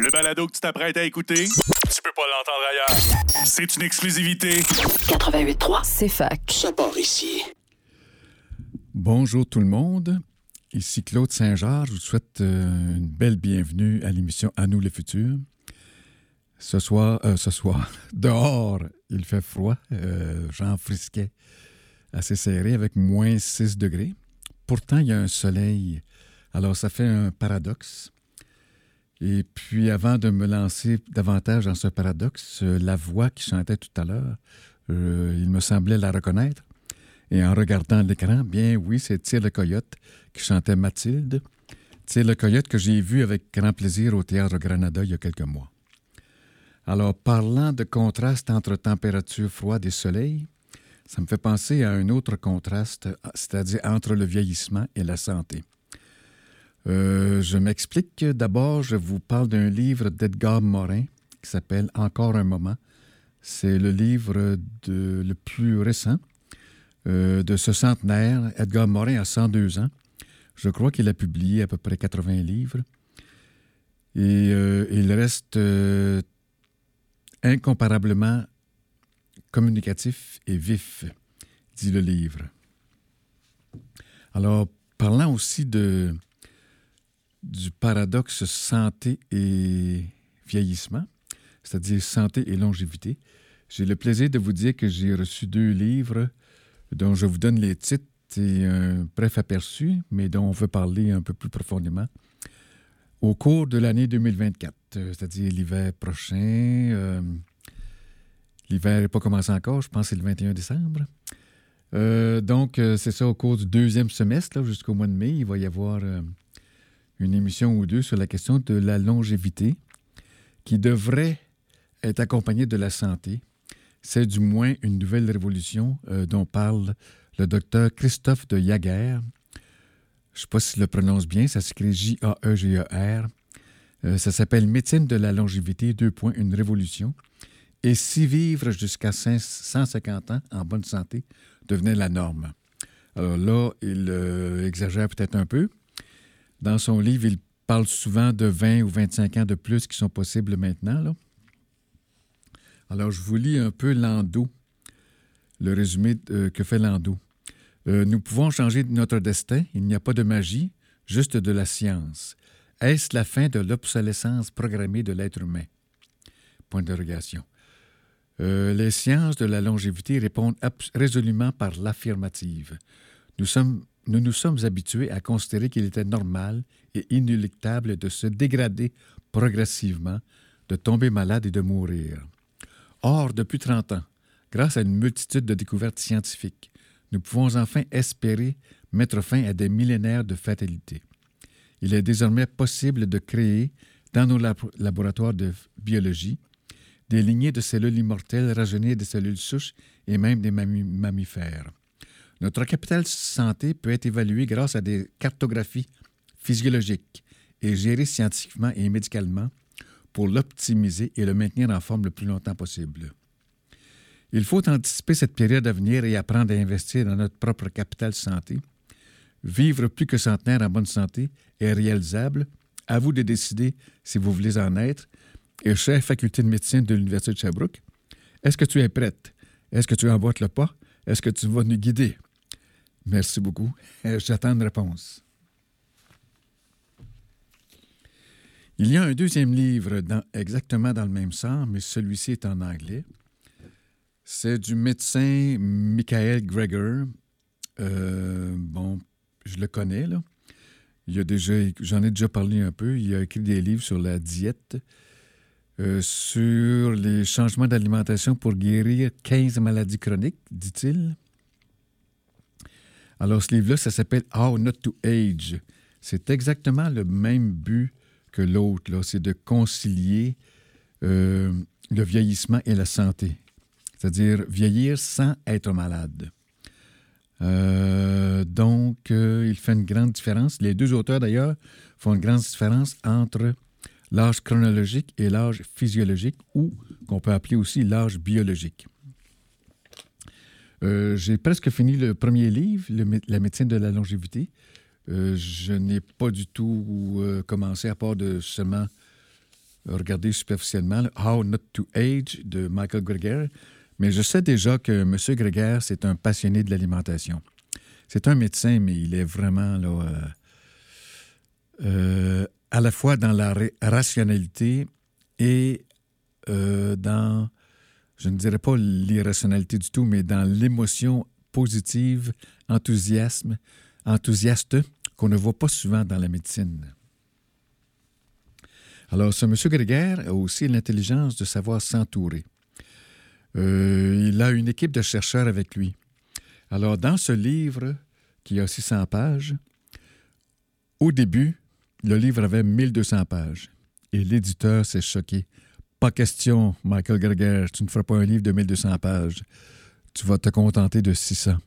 Le balado que tu t'apprêtes à écouter, tu peux pas l'entendre ailleurs. C'est une exclusivité. 88.3, c'est fac. Ça part ici. Bonjour tout le monde. Ici Claude Saint-Georges. Je vous souhaite euh, une belle bienvenue à l'émission À nous le futur. Ce soir, euh, ce soir, dehors, il fait froid. Euh, Jean Frisquet, assez serré, avec moins 6 degrés. Pourtant, il y a un soleil. Alors, ça fait un paradoxe. Et puis, avant de me lancer davantage dans ce paradoxe, euh, la voix qui chantait tout à l'heure, euh, il me semblait la reconnaître. Et en regardant l'écran, bien oui, c'est Tire le Coyote qui chantait Mathilde. Tire le Coyote que j'ai vu avec grand plaisir au Théâtre Granada il y a quelques mois. Alors, parlant de contraste entre température froide et soleil, ça me fait penser à un autre contraste, c'est-à-dire entre le vieillissement et la santé. Euh, je m'explique. D'abord, je vous parle d'un livre d'Edgar Morin qui s'appelle Encore un moment. C'est le livre le plus récent euh, de ce centenaire. Edgar Morin a 102 ans. Je crois qu'il a publié à peu près 80 livres. Et euh, il reste incomparablement communicatif et vif, dit le livre. Alors, parlant aussi de, du paradoxe santé et vieillissement, c'est-à-dire santé et longévité, j'ai le plaisir de vous dire que j'ai reçu deux livres dont je vous donne les titres et un bref aperçu, mais dont on veut parler un peu plus profondément au cours de l'année 2024, euh, c'est-à-dire l'hiver prochain. euh, l'hiver n'est pas commencé encore, je pense que c'est le 21 décembre. Euh, donc, euh, c'est ça, au cours du deuxième semestre, jusqu'au mois de mai, il va y avoir une émission ou deux sur la question de la longévité qui devrait être accompagnée de la santé. C'est du moins une nouvelle révolution euh, dont parle le docteur Christophe de Jaguer. Je ne sais pas si je le prononce bien, ça s'écrit J-A-E-G-E-R. Euh, ça s'appelle Médecine de la longévité, deux points, une révolution. Et si vivre jusqu'à 5 150 ans en bonne santé devenait la norme. Alors là, il euh, exagère peut-être un peu. Dans son livre, il parle souvent de 20 ou 25 ans de plus qui sont possibles maintenant. Alors, je vous lis un peu Lando, le résumé euh, que fait Lando. Euh, nous pouvons changer notre destin. Il n'y a pas de magie, juste de la science. Est-ce la fin de l'obsolescence programmée de l'être humain? Point d'interrogation. Euh, les sciences de la longévité répondent résolument par l'affirmative. Nous, sommes, nous nous sommes habitués à considérer qu'il était normal et inéluctable de se dégrader progressivement, de tomber malade et de mourir. Or, depuis 30 ans, grâce à une multitude de découvertes scientifiques, nous pouvons enfin espérer mettre fin à des millénaires de fatalité. Il est désormais possible de créer, dans nos labo- laboratoires de biologie, des lignées de cellules immortelles rajeunir des cellules souches et même des mammi- mammifères. Notre capital santé peut être évalué grâce à des cartographies physiologiques et géré scientifiquement et médicalement pour l'optimiser et le maintenir en forme le plus longtemps possible. Il faut anticiper cette période à venir et apprendre à investir dans notre propre capital santé. Vivre plus que centenaire en bonne santé est réalisable. À vous de décider si vous voulez en être. Et chef faculté de médecine de l'Université de Sherbrooke, est-ce que tu es prête? Est-ce que tu emboîtes le pas? Est-ce que tu vas nous guider? Merci beaucoup. Euh, J'attends une réponse. Il y a un deuxième livre exactement dans le même sens, mais celui-ci est en anglais. C'est du médecin Michael Greger. Euh, bon, je le connais, là. Il a déjà, j'en ai déjà parlé un peu. Il a écrit des livres sur la diète, euh, sur les changements d'alimentation pour guérir 15 maladies chroniques, dit-il. Alors, ce livre-là, ça s'appelle How Not to Age. C'est exactement le même but que l'autre. C'est de concilier euh, le vieillissement et la santé. C'est-à-dire vieillir sans être malade. Euh, donc, euh, il fait une grande différence. Les deux auteurs, d'ailleurs, font une grande différence entre l'âge chronologique et l'âge physiologique, ou qu'on peut appeler aussi l'âge biologique. Euh, J'ai presque fini le premier livre, La médecine de la longévité. Euh, je n'ai pas du tout euh, commencé, à part de seulement regarder superficiellement How Not to Age de Michael Greger, mais je sais déjà que M. Greger, c'est un passionné de l'alimentation. C'est un médecin, mais il est vraiment là, à la fois dans la rationalité et dans, je ne dirais pas l'irrationalité du tout, mais dans l'émotion positive, enthousiasme, enthousiaste qu'on ne voit pas souvent dans la médecine. Alors, ce M. Greger a aussi l'intelligence de savoir s'entourer. Euh, il a une équipe de chercheurs avec lui. Alors, dans ce livre, qui a 600 pages, au début, le livre avait 1200 pages. Et l'éditeur s'est choqué. Pas question, Michael Greger, tu ne feras pas un livre de 1200 pages. Tu vas te contenter de 600.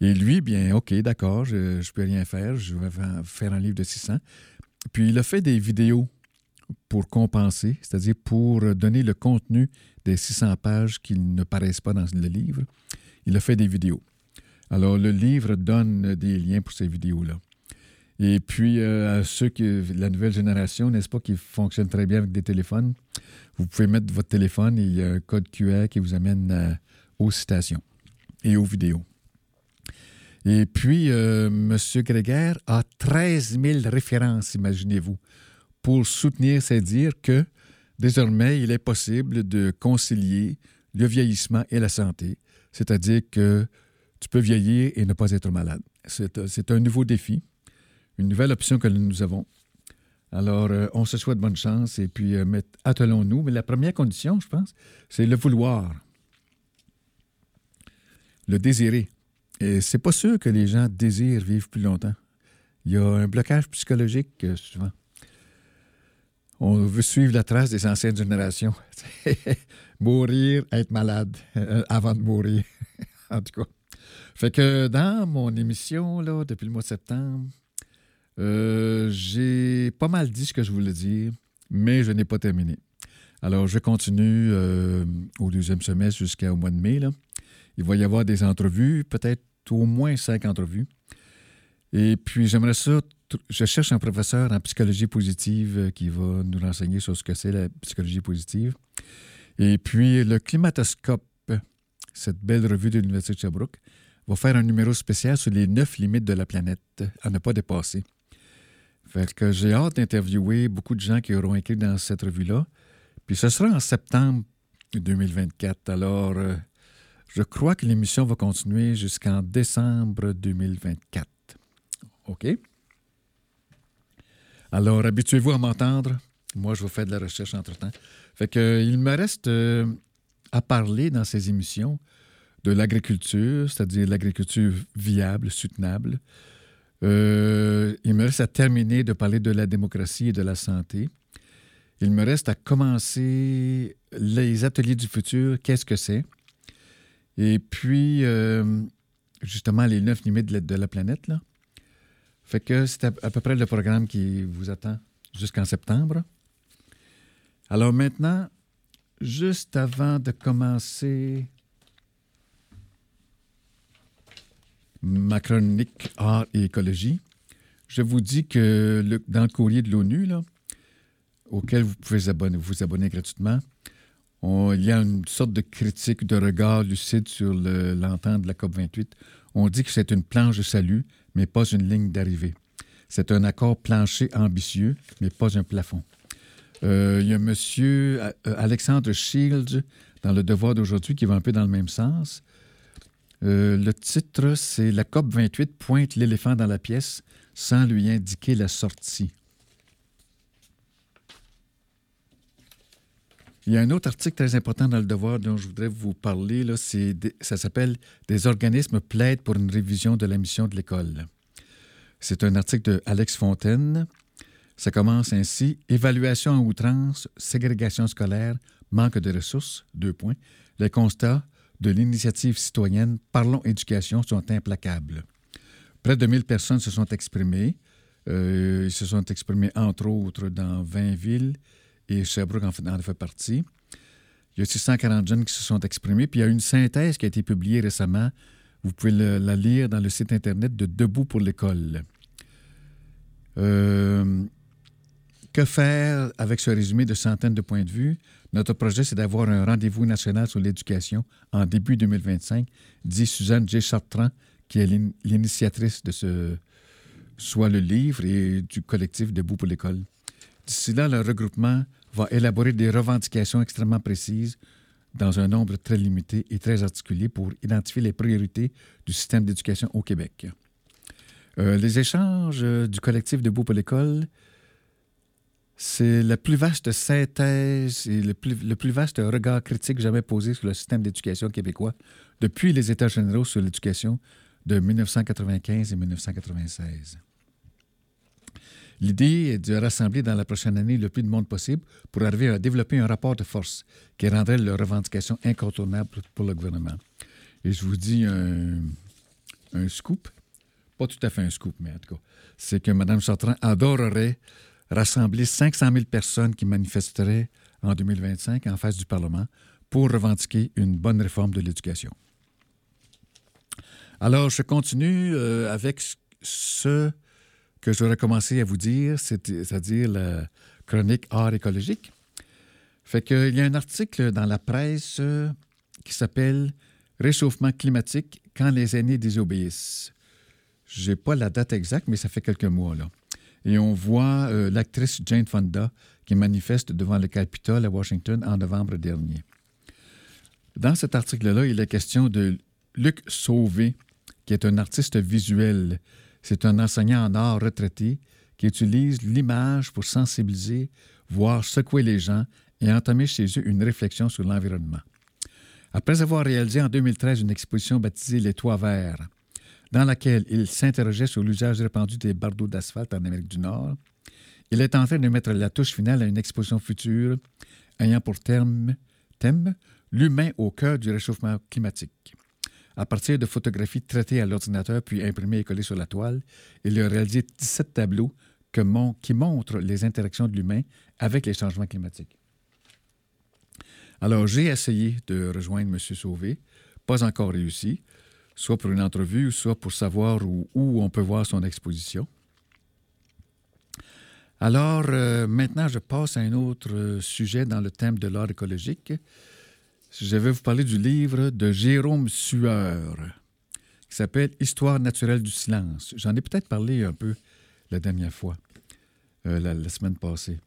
Et lui, bien, OK, d'accord, je ne peux rien faire, je vais faire un livre de 600. Puis il a fait des vidéos pour compenser, c'est-à-dire pour donner le contenu des 600 pages qui ne paraissent pas dans le livre. Il a fait des vidéos. Alors, le livre donne des liens pour ces vidéos-là. Et puis, euh, ceux qui, la nouvelle génération, n'est-ce pas, qui fonctionne très bien avec des téléphones, vous pouvez mettre votre téléphone et il y a un code QR qui vous amène euh, aux citations et aux vidéos. Et puis, euh, M. Greger a 13 000 références, imaginez-vous pour soutenir, c'est dire que désormais, il est possible de concilier le vieillissement et la santé, c'est-à-dire que tu peux vieillir et ne pas être malade. C'est un nouveau défi, une nouvelle option que nous avons. Alors, euh, on se souhaite bonne chance et puis euh, attelons-nous. Mais la première condition, je pense, c'est le vouloir, le désirer. Et c'est pas sûr que les gens désirent vivre plus longtemps. Il y a un blocage psychologique euh, souvent on veut suivre la trace des anciennes générations. mourir, être malade avant de mourir. en tout cas. Fait que dans mon émission, depuis le mois de septembre, euh, j'ai pas mal dit ce que je voulais dire, mais je n'ai pas terminé. Alors, je continue euh, au deuxième semestre jusqu'au mois de mai. Il va y avoir des entrevues, peut-être au moins cinq entrevues. Et puis, j'aimerais ça je cherche un professeur en psychologie positive euh, qui va nous renseigner sur ce que c'est la psychologie positive. Et puis, le Climatoscope, cette belle revue de l'Université de Sherbrooke, va faire un numéro spécial sur les neuf limites de la planète à ne pas dépasser. Fait que j'ai hâte d'interviewer beaucoup de gens qui auront écrit dans cette revue-là. Puis ce sera en septembre 2024. Alors, euh, je crois que l'émission va continuer jusqu'en décembre 2024. OK? Alors, habituez-vous à m'entendre. Moi, je vais faire de la recherche entre-temps. Fait que, il me reste euh, à parler dans ces émissions de l'agriculture, c'est-à-dire l'agriculture viable, soutenable. Euh, il me reste à terminer de parler de la démocratie et de la santé. Il me reste à commencer les ateliers du futur. Qu'est-ce que c'est? Et puis, euh, justement, les neuf limites de la planète, là. Fait que c'est à, peu près le programme qui vous attend jusqu'en septembre. Alors maintenant, juste avant de commencer ma chronique art et écologie, je vous dis que dans le courrier de l'ONU, auquel vous pouvez vous abonner gratuitement, il y a une sorte de critique, de regard lucide sur l'entente de la COP28. On dit que c'est une planche de salut mais pas une ligne d'arrivée. C'est un accord plancher ambitieux, mais pas un plafond. Euh, il y a M. Euh, Alexandre Shields dans Le Devoir d'aujourd'hui qui va un peu dans le même sens. Euh, le titre, c'est La COP 28 pointe l'éléphant dans la pièce sans lui indiquer la sortie. Il y a un autre article très important dans le devoir dont je voudrais vous parler. Là, ça s'appelle Des organismes plaident pour une révision de la mission de l'école. C'est un article de Alex Fontaine. Ça commence ainsi Évaluation en outrance, ségrégation scolaire, manque de ressources. Deux points. Les constats de l'initiative citoyenne Parlons éducation sont implacables. Près de 1000 personnes se sont exprimées. Euh, ils se sont exprimés, entre autres, dans 20 villes et Sherbrooke en fait, partie. Il y a 640 jeunes qui se sont exprimés. Puis il y a une synthèse qui a été publiée récemment. Vous pouvez la lire dans le site Internet de Debout pour l'école. Euh, que faire avec ce résumé de centaines de points de vue? Notre projet, c'est d'avoir un rendez-vous national sur l'éducation en début 2025, dit Suzanne J. Chartrand, qui est l'initiatrice de ce, soit le livre et du collectif Debout pour l'école. D'ici là, le regroupement va élaborer des revendications extrêmement précises dans un nombre très limité et très articulé pour identifier les priorités du système d'éducation au Québec. Euh, les échanges du collectif Debout pour l'école c'est la plus vaste synthèse et le plus, vaste regard critique jamais posé sur le système d'éducation québécois depuis les États généraux sur l'éducation de 1995 et 1996. L'idée est de rassembler dans la prochaine année le plus de monde possible pour arriver à développer un rapport de force qui rendrait leurs revendications incontournables pour le gouvernement. Et je vous dis un, scoop, pas tout à fait un scoop, mais en tout cas, c'est que Mme Chartrand adorerait rassembler 500 000 personnes qui manifesteraient en 2025 en face du Parlement pour revendiquer une bonne réforme de l'éducation. Alors, je continue euh, avec ce que j'aurais commencé à vous dire, c'est-à-dire la chronique art écologique. Fait qu'il y a un article dans la presse euh, qui s'appelle Réchauffement climatique quand les aînés désobéissent. Je n'ai pas la date exacte, mais ça fait quelques mois, là et on voit euh, l'actrice Jane Fonda qui manifeste devant le Capitole à Washington en novembre dernier. Dans cet article-là, il est question de Luc Sauvé, qui est un artiste visuel. C'est un enseignant en art retraité qui utilise l'image pour sensibiliser, voir secouer les gens et entamer chez eux une réflexion sur l'environnement. Après avoir réalisé en 2013 une exposition baptisée Les Toits Verts, dans laquelle il s'interrogeait sur l'usage répandu des bardeaux d'asphalte en Amérique du Nord. Il est en train de mettre la touche finale à une exposition future ayant pour thème l'humain au cœur du réchauffement climatique. À partir de photographies traitées à l'ordinateur puis imprimées et collées sur la toile, il a réalisé 17 tableaux qui montrent les interactions de l'humain avec les changements climatiques. Alors, j'ai essayé de rejoindre M. Sauvé, pas encore réussi soit pour une entrevue, soit pour savoir où, on peut voir son exposition. Alors, euh, maintenant, je passe à un autre euh, sujet dans le thème de l'art écologique. Je vais vous parler du livre de Jérôme Sueur, qui s'appelle Histoire naturelle du silence. J'en ai peut-être parlé un peu la dernière fois, euh, la, semaine passée.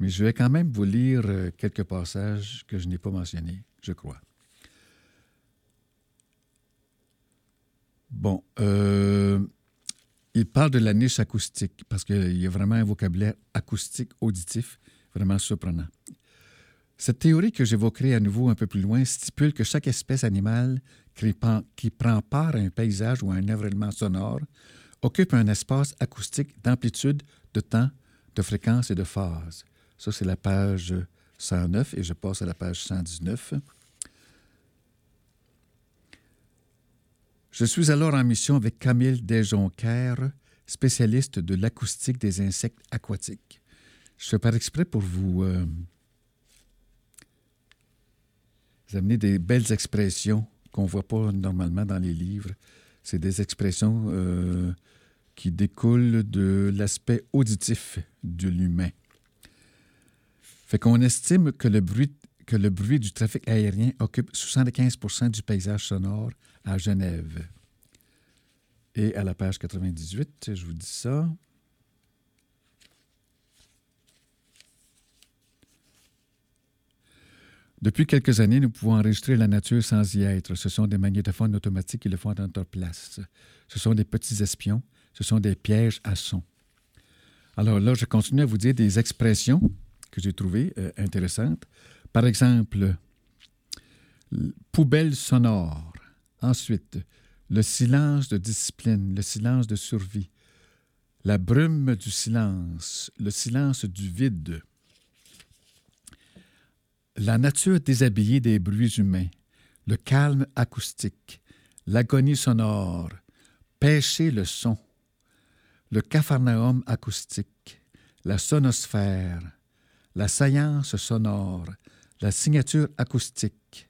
Mais je vais quand même vous lire quelques passages que je n'ai pas mentionnés, je crois. Bon, euh, il parle de la niche acoustique parce qu'il y a vraiment un vocabulaire acoustique auditif vraiment surprenant. Cette théorie que j'évoquerai à nouveau un peu plus loin stipule que chaque espèce animale qui prend part à un paysage ou à un environnement sonore occupe un espace acoustique d'amplitude, de temps, de fréquence et de phase. Ça, c'est la page 109 et je passe à la page 119. Je suis alors en mission avec Camille Desjonquières, spécialiste de l'acoustique des insectes aquatiques. Je fais par exprès pour vous, euh, amener des belles expressions qu'on ne voit pas normalement dans les livres. C'est des expressions euh, qui découlent de l'aspect auditif de l'humain. Fait qu'on estime que le bruit que le bruit du trafic aérien occupe 75 du paysage sonore à Genève. Et à la page 98, je vous dis ça. Depuis quelques années, nous pouvons enregistrer la nature sans y être. Ce sont des magnétophones automatiques qui le font à notre place. Ce sont des petits espions. Ce sont des pièges à son. Alors là, je continue à vous dire des expressions que j'ai trouvées euh, intéressantes. Par exemple, poubelle sonore. Ensuite, le silence de discipline, le silence de survie, la brume du silence, le silence du vide, la nature déshabillée des bruits humains, le calme acoustique, l'agonie sonore, pêcher le son, le capharnaüm acoustique, la sonosphère, la saillance sonore, la signature acoustique,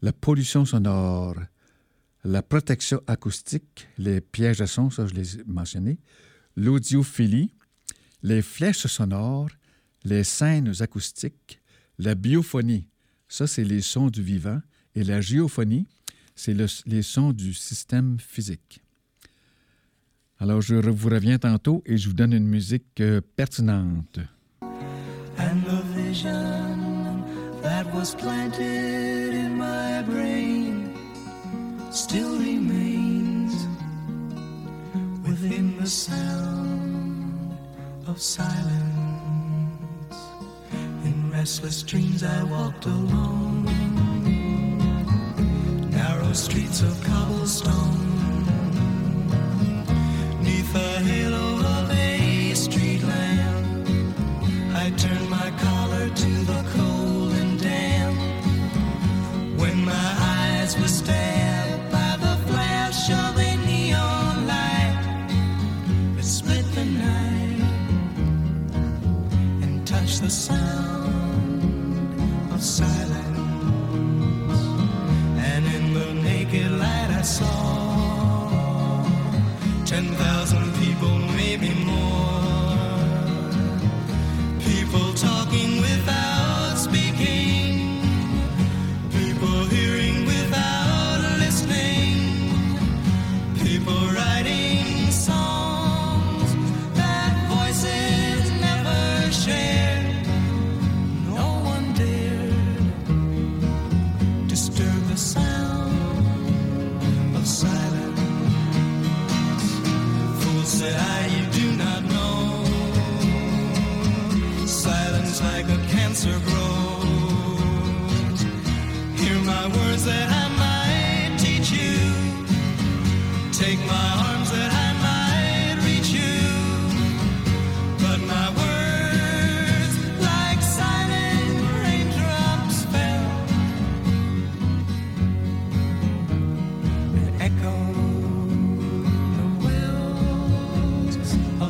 la pollution sonore, la protection acoustique, les pièges à son, ça je les ai mentionnés, l'audiophilie, les flèches sonores, les scènes acoustiques, la biophonie, ça c'est les sons du vivant, et la géophonie, c'est les sons du système physique. Alors je vous reviens tantôt et je vous donne une musique euh, pertinente. Was planted in my brain still remains within the sound of silence. In restless dreams I walked alone. Narrow streets of cobblestone.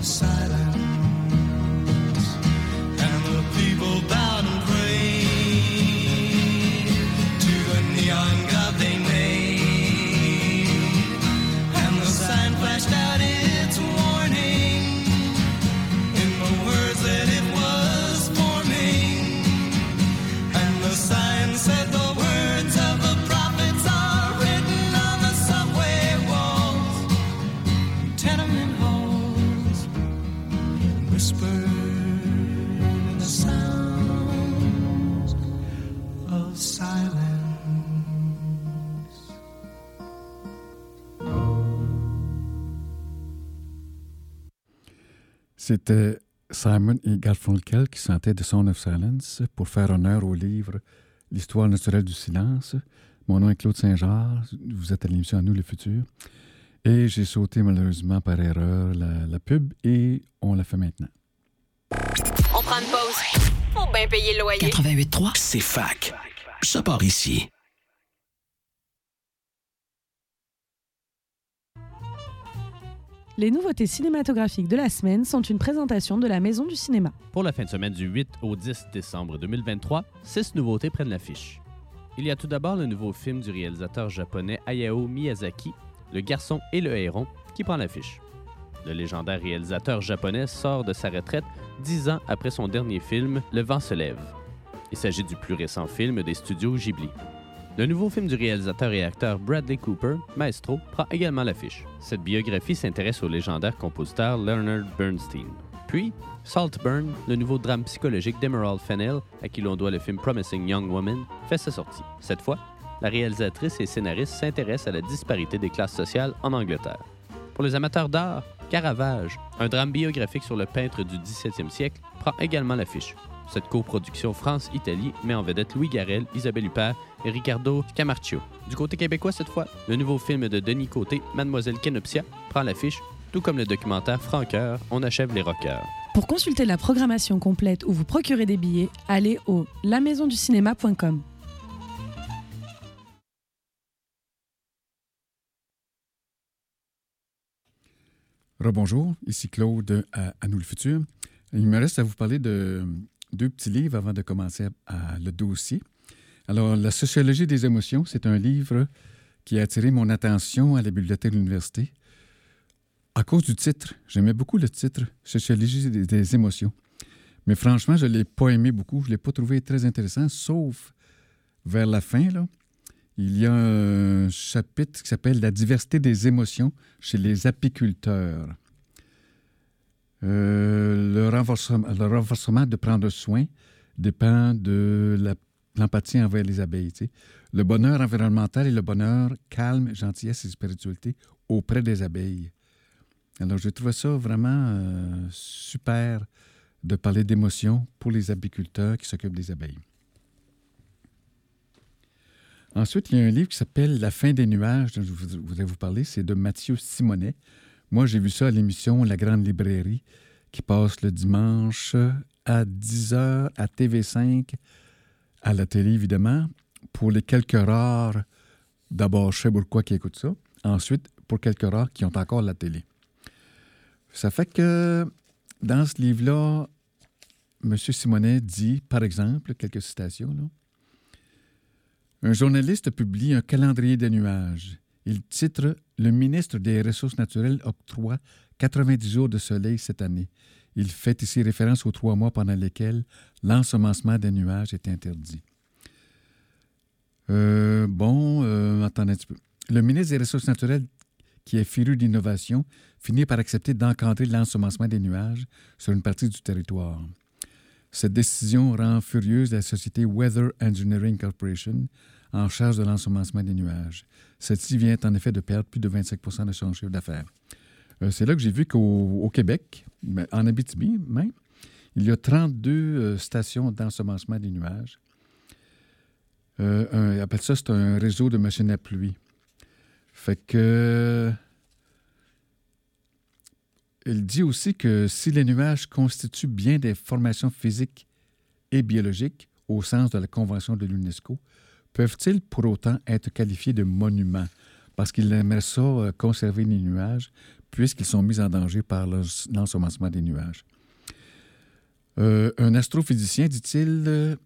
Of Simon et Garfunkel qui chantaient The Song of Silence pour faire honneur au livre L'histoire naturelle du silence. Mon nom est Claude Saint-Jean. Vous êtes à l'émission À nous le futur. Et j'ai sauté malheureusement par erreur la, la, pub et on la fait maintenant. On prend une pause. Faut bien payer le loyer. 88.3. C'est fac. Ça part ici. Les nouveautés cinématographiques de la semaine sont une présentation de la Maison du cinéma. Pour la fin de semaine du 8 au 10 décembre 2023, six nouveautés prennent l'affiche. Il y a tout d'abord le nouveau film du réalisateur japonais Hayao Miyazaki, Le garçon et le héron, qui prend l'affiche. Le légendaire réalisateur japonais sort de sa retraite dix ans après son dernier film, Le vent se lève. Il s'agit du plus récent film des studios Ghibli. Le nouveau film du réalisateur et acteur Bradley Cooper, Maestro, prend également l'affiche. Cette biographie s'intéresse au légendaire compositeur Leonard Bernstein. Puis, Saltburn, le nouveau drame psychologique d'Emerald Fennell, à qui l'on doit le film Promising Young Woman, fait sa sortie. Cette fois, la réalisatrice et scénariste s'intéresse à la disparité des classes sociales en Angleterre. Pour les amateurs d'art, Caravage, un drame biographique sur le peintre du 17e siècle, prend également l'affiche. Cette coproduction France-Italie met en vedette Louis Garrel, Isabelle Huppert et Ricardo Camarcio. Du côté québécois cette fois, le nouveau film de Denis Côté, Mademoiselle Kenopsia, prend l'affiche, tout comme le documentaire Franqueur, On achève les rockers. Pour consulter la programmation complète ou vous procurer des billets, allez au lamaisonducinéma.com. Rebonjour, ici Claude à, à, Nous le Futur. Il me reste à vous parler de deux petits livres avant de commencer à, le dossier. Alors, La sociologie des émotions, c'est un livre qui a attiré mon attention à la bibliothèque de l'université. À cause du titre, j'aimais beaucoup le titre, Sociologie des, des émotions. Mais franchement, je ne l'ai pas aimé beaucoup. Je ne l'ai pas trouvé très intéressant, sauf vers la fin, là. Il y a un chapitre qui s'appelle La diversité des émotions chez les apiculteurs. Euh, le, renforcement, de prendre soin dépend de l'empathie envers les abeilles. Le bonheur environnemental et le bonheur calme, gentillesse et spiritualité auprès des abeilles. Alors, j'ai trouvé ça vraiment euh, super de parler d'émotions pour les apiculteurs qui s'occupent des abeilles. Ensuite, il y a un livre qui s'appelle La fin des nuages, dont je voudrais vous parler. C'est de Mathieu Simonet. Moi, j'ai vu ça à l'émission La Grande Librairie, qui passe le dimanche à 10h à TV5, à la télé, évidemment, pour les quelques rares, d'abord Cheburquois qui écoutent ça, ensuite pour quelques rares qui ont encore la télé. Ça fait que dans ce livre-là, M. Simonet dit, par exemple, quelques citations, un journaliste publie un calendrier des nuages. Il titre Le ministre des Ressources naturelles octroie 90 jours de soleil cette année. Il fait ici référence aux trois mois pendant lesquels l'ensemencement des nuages est interdit. Euh, bon, euh, un petit peu. Le ministre des Ressources naturelles, qui est féru d'innovation, finit par accepter d'encadrer l'ensemencement des nuages sur une partie du territoire. Cette décision rend furieuse la société Weather Engineering Corporation, en charge de l'ensemencement des nuages. Celle-ci vient en effet de perdre plus de 25% de son chiffre d'affaires. Euh, C'est là que j'ai vu qu'au au Québec, en Abitibi même, il y a 32 euh, stations d'ensemencement des nuages. Euh, appellent ça, c'est un réseau de machines à pluie. Il dit aussi que si les nuages constituent bien des formations physiques et biologiques, au sens de la Convention de l'UNESCO, peuvent-ils pour autant être qualifiés de monuments? Parce qu'il aimerait ça euh, conserver les nuages, puisqu'ils sont mis en danger par l'ens- l'ensemencement des nuages. Euh, un astrophysicien, dit-il, euh,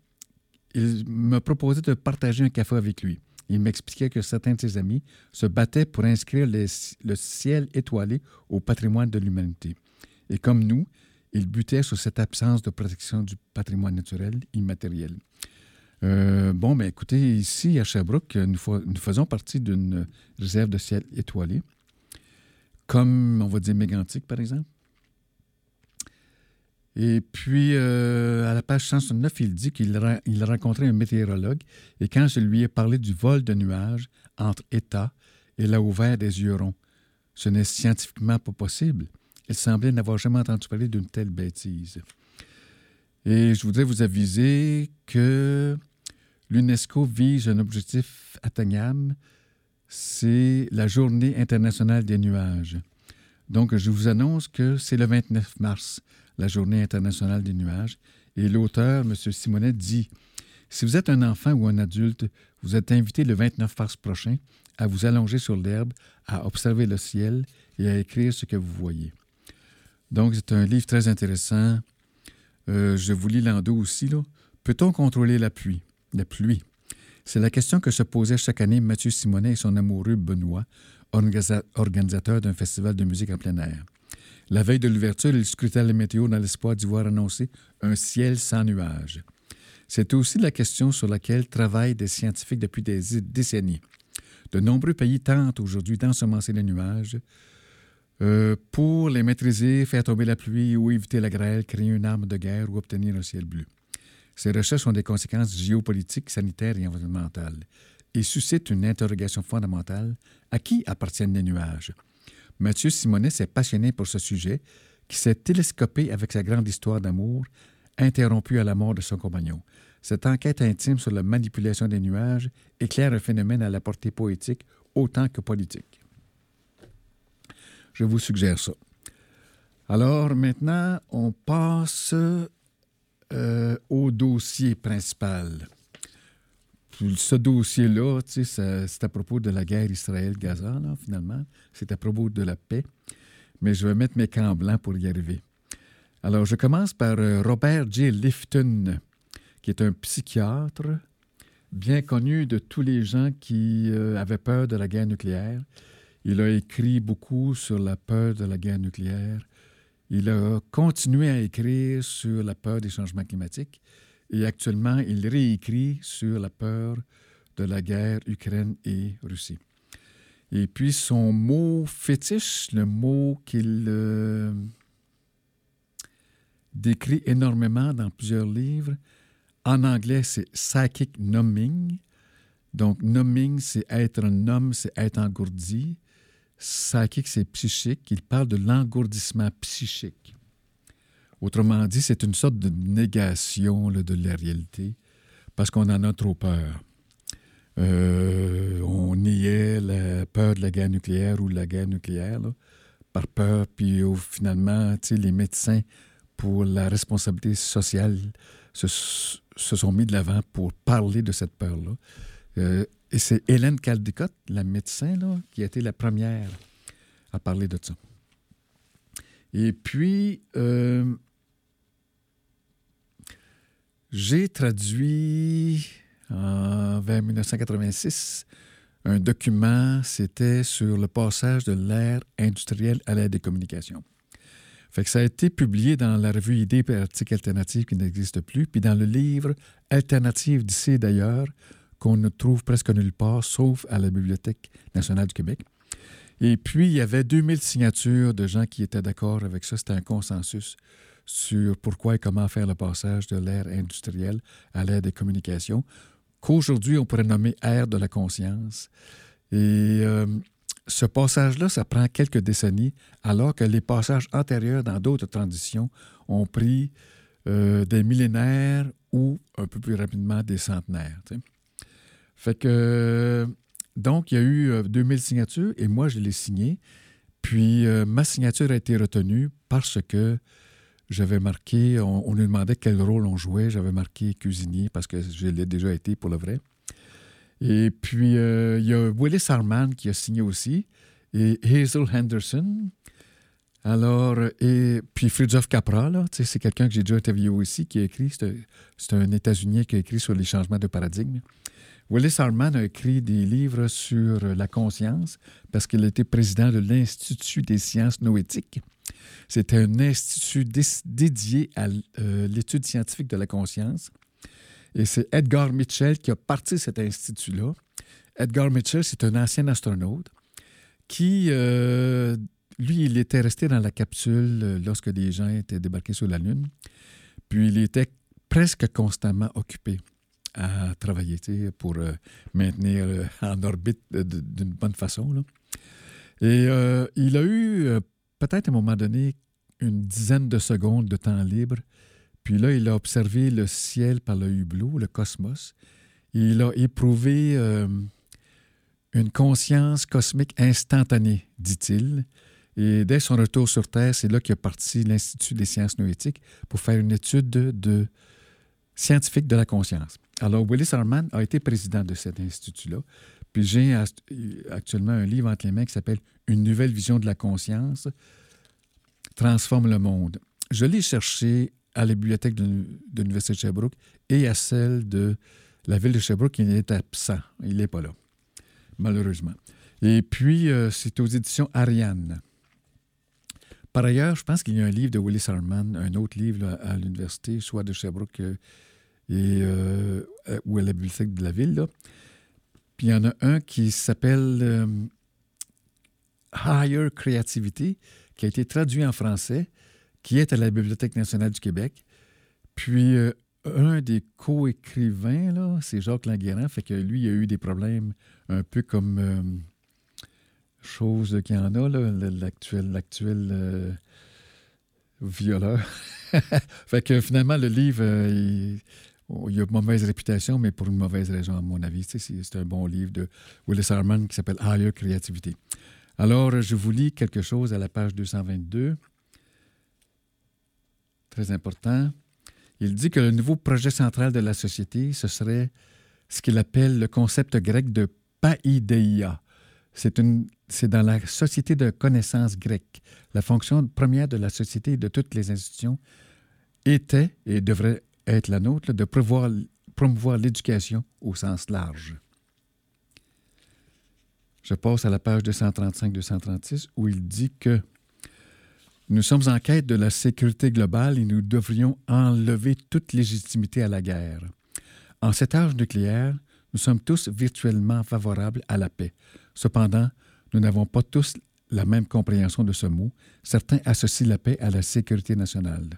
il me proposait de partager un café avec lui. Il m'expliquait que certains de ses amis se battaient pour inscrire le ciel étoilé au patrimoine de l'humanité. Et comme nous, il butait sur cette absence de protection du patrimoine naturel immatériel. Euh, bon, ben écoutez, ici à Sherbrooke, nous, fa- nous faisons partie d'une réserve de ciel étoilé, comme on va dire Mégantic, par exemple. Et puis, euh, à la page 169, il dit qu'il il a rencontré un météorologue et quand je lui ai parlé du vol de nuages entre États, il a ouvert des yeux ronds. Ce n'est scientifiquement pas possible. Il semblait n'avoir jamais entendu parler d'une telle bêtise. Et je voudrais vous aviser que l'UNESCO vise un objectif atteignable, c'est la Journée internationale des nuages. Donc, je vous annonce que c'est le 29 mars, la Journée internationale des nuages. Et l'auteur, M. Simonet, dit Si vous êtes un enfant ou un adulte, vous êtes invité le 29 mars prochain à vous allonger sur l'herbe, à observer le ciel et à écrire ce que vous voyez. Donc, c'est un livre très intéressant. Euh, je vous lis l'endo aussi. Peut-on contrôler la pluie? La pluie. C'est la question que se posait chaque année Mathieu Simonet et son amoureux Benoît, organisa- organisateur d'un festival de musique en plein air. La veille de l'ouverture, il scrutait la météo dans l'espoir d'y voir annoncer un ciel sans nuages. C'est aussi la question sur laquelle travaillent des scientifiques depuis des décennies. De nombreux pays tentent aujourd'hui d'ensemencer les nuages euh, pour les maîtriser, faire tomber la pluie ou éviter la grêle, créer une arme de guerre ou obtenir un ciel bleu. Ces recherches ont des conséquences géopolitiques, sanitaires et environnementales et suscitent une interrogation fondamentale à qui appartiennent les nuages? Mathieu Simonet s'est passionné pour ce sujet, qui s'est télescopé avec sa grande histoire d'amour, interrompue à la mort de son compagnon. Cette enquête intime sur la manipulation des nuages éclaire un phénomène à la portée poétique autant que politique. Je vous suggère ça. Alors maintenant, on passe euh, au dossier principal. Ce dossier-là, c'est à propos de la guerre Israël-Gaza, finalement. C'est à propos de la paix. Mais je vais mettre mes camps blancs pour y arriver. Alors, je commence par euh, Robert J. Lifton, qui est un psychiatre bien connu de tous les gens qui euh, avaient peur de la guerre nucléaire. Il a écrit beaucoup sur la peur de la guerre nucléaire. Il a continué à écrire sur la peur des changements climatiques. Et actuellement, il réécrit sur la peur de la guerre Ukraine et Russie. Et puis son mot fétiche, le mot qu'il euh, décrit énormément dans plusieurs livres, en anglais, c'est psychic numbing. Donc, numbing, c'est être un homme, c'est être engourdi. Psychic, c'est psychique. Il parle de l'engourdissement psychique. Autrement dit, c'est une sorte de négation de la réalité parce qu'on en a trop peur. Euh, on niait la peur de la guerre nucléaire ou de la guerre nucléaire par peur, puis oh, finalement, les médecins, pour la responsabilité sociale, se, se sont mis de l'avant pour parler de cette peur-là. Euh, et c'est Hélène Caldicott, la médecin, là, qui a été la première à parler de ça. Et puis, euh, j'ai traduit en, vers 1986 un document, c'était sur le passage de l'ère industrielle à l'ère des communications. Ça a été publié dans la revue Idées et articles alternatifs qui n'existe plus, puis dans le livre Alternative d'ici d'ailleurs, qu'on ne trouve presque nulle part, sauf à la Bibliothèque nationale du Québec. Et puis, il y avait 2000 signatures de gens qui étaient d'accord avec ça. C'était un consensus sur pourquoi et comment faire le passage de l'ère industrielle à l'ère des communications, qu'aujourd'hui, on pourrait nommer ère de la conscience. Et euh, ce passage-là, ça prend quelques décennies, alors que les passages antérieurs dans d'autres transitions ont pris euh, des millénaires ou un peu plus rapidement des centenaires. Fait que, donc, il y a eu 2000 euh, signatures et moi, je l'ai signé. Puis, euh, ma signature a été retenue parce que j'avais marqué, on, on, nous demandait quel rôle on jouait. J'avais marqué cuisinier parce que je l'ai déjà été pour le vrai. Et puis, euh, il y a Willis Harman qui a signé aussi, et Hazel Henderson. Alors, et puis Fridtjof Capra, c'est quelqu'un que j'ai déjà interviewé aussi, qui a écrit, c'est un États-Unien qui a écrit sur les changements de paradigme. Willis Harman a écrit des livres sur la conscience parce qu'il était président de l'Institut des sciences noétiques. C'était un institut dédié à euh, l'étude scientifique de la conscience. Et c'est Edgar Mitchell qui a parti cet institut-là. Edgar Mitchell, c'est un ancien astronaute qui, euh, lui, il était resté dans la capsule euh, lorsque des gens étaient débarqués sur la Lune. Puis il était presque constamment occupé à travailler pour euh, maintenir en orbite d'une bonne façon. Et il a eu peut-être à un moment donné une dizaine de secondes de temps libre puis là, il a observé le ciel par le hublot, le cosmos. il a éprouvé euh, une conscience cosmique instantanée, dit-il. Et dès son retour sur Terre, c'est là qu'il a parti l'Institut des sciences noétiques pour faire une étude de, scientifique de la conscience. Alors, Willis Harman a été président de cet institut-là. Puis j'ai actuellement un livre entre les mains qui s'appelle Une nouvelle vision de la conscience transforme le monde. Je l'ai cherché à la bibliothèque de, l'Université de Sherbrooke et à celle de la ville de Sherbrooke, il est absent. Il n'est pas là, malheureusement. Et puis, euh, c'est aux éditions Ariane. Par ailleurs, je pense qu'il y a un livre de Willis Harman, un autre livre à l'université, soit de Sherbrooke et, euh, ou à la bibliothèque de la ville. Là? Puis il y en a un qui s'appelle Higher Creativity, qui a été traduit en français qui est à la Bibliothèque nationale du Québec. Puis, euh, un des co-écrivains, c'est Jacques Languérand, fait que lui, il a eu des problèmes un peu comme euh, chose qu'il y en a, l'actuel, l'actuel euh, violeur. fait que finalement, le livre, il, a une mauvaise réputation, mais pour une mauvaise raison, à mon avis. C'est un bon livre de Willis Harman qui s'appelle Higher Creativity. Alors, je vous lis quelque chose à la page 222 très important. Il dit que le nouveau projet central de la société, ce serait ce qu'il appelle le concept grec de paideia. C'est, dans la société de connaissance grecque. La fonction première de la société et de toutes les institutions était et devrait être la nôtre de promouvoir l'éducation au sens large. Je passe à la page 235-236 où il dit que nous sommes en quête de la sécurité globale et nous devrions enlever toute légitimité à la guerre. En cet âge nucléaire, nous sommes tous virtuellement favorables à la paix. Cependant, nous n'avons pas tous la même compréhension de ce mot. Certains associent la paix à la sécurité nationale.